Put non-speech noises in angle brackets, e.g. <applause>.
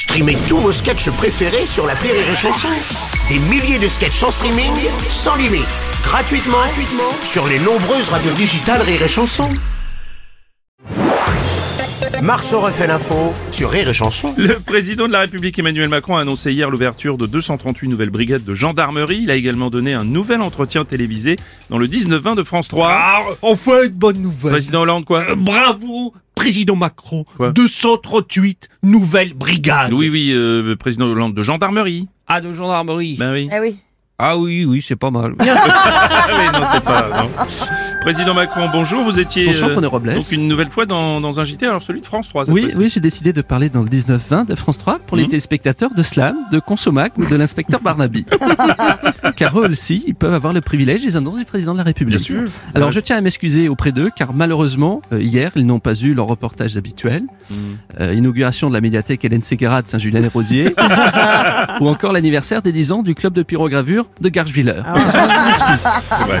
Streamez tous vos sketchs préférés sur la Rire et Chanson. Des milliers de sketchs en streaming, sans limite, gratuitement, gratuitement sur les nombreuses radios digitales Rire et Chanson. Marceau refait l'info sur Rire et Chanson. Le président de la République Emmanuel Macron a annoncé hier l'ouverture de 238 nouvelles brigades de gendarmerie. Il a également donné un nouvel entretien télévisé dans le 19-20 de France 3. Ah, enfin une bonne nouvelle. Président Hollande, quoi Euh, bravo, président Macron. Quoi 238 nouvelles brigades. Oui, oui, euh, président Hollande de gendarmerie. Ah, de gendarmerie. Ben oui. Ah oui. Ah oui, oui, c'est pas mal. <laughs> Ah oui, non, c'est pas. non. Président Macron, bonjour. Vous étiez Bonjour, Robles. donc une nouvelle fois dans, dans un JT, alors celui de France 3. cette Oui, oui, j'ai décidé de parler dans le 19-20 de France 3 pour les Mhm. téléspectateurs de Slam, de Consomac ou de l'inspecteur Barnaby. <laughs> car eux aussi, ils peuvent avoir le privilège des annonces du président de la République. Bien sûr. Alors Ouais. je tiens à m'excuser auprès d'eux, car malheureusement, euh, hier, ils n'ont pas eu leur reportage habituel. Mhm. Euh, inauguration de la médiathèque Hélène Ségara de Saint-Julien-les-Rosiers. <laughs> ou encore l'anniversaire des 10 ans du club de pyrogravure de Garcheviller. <laughs> C'est vrai.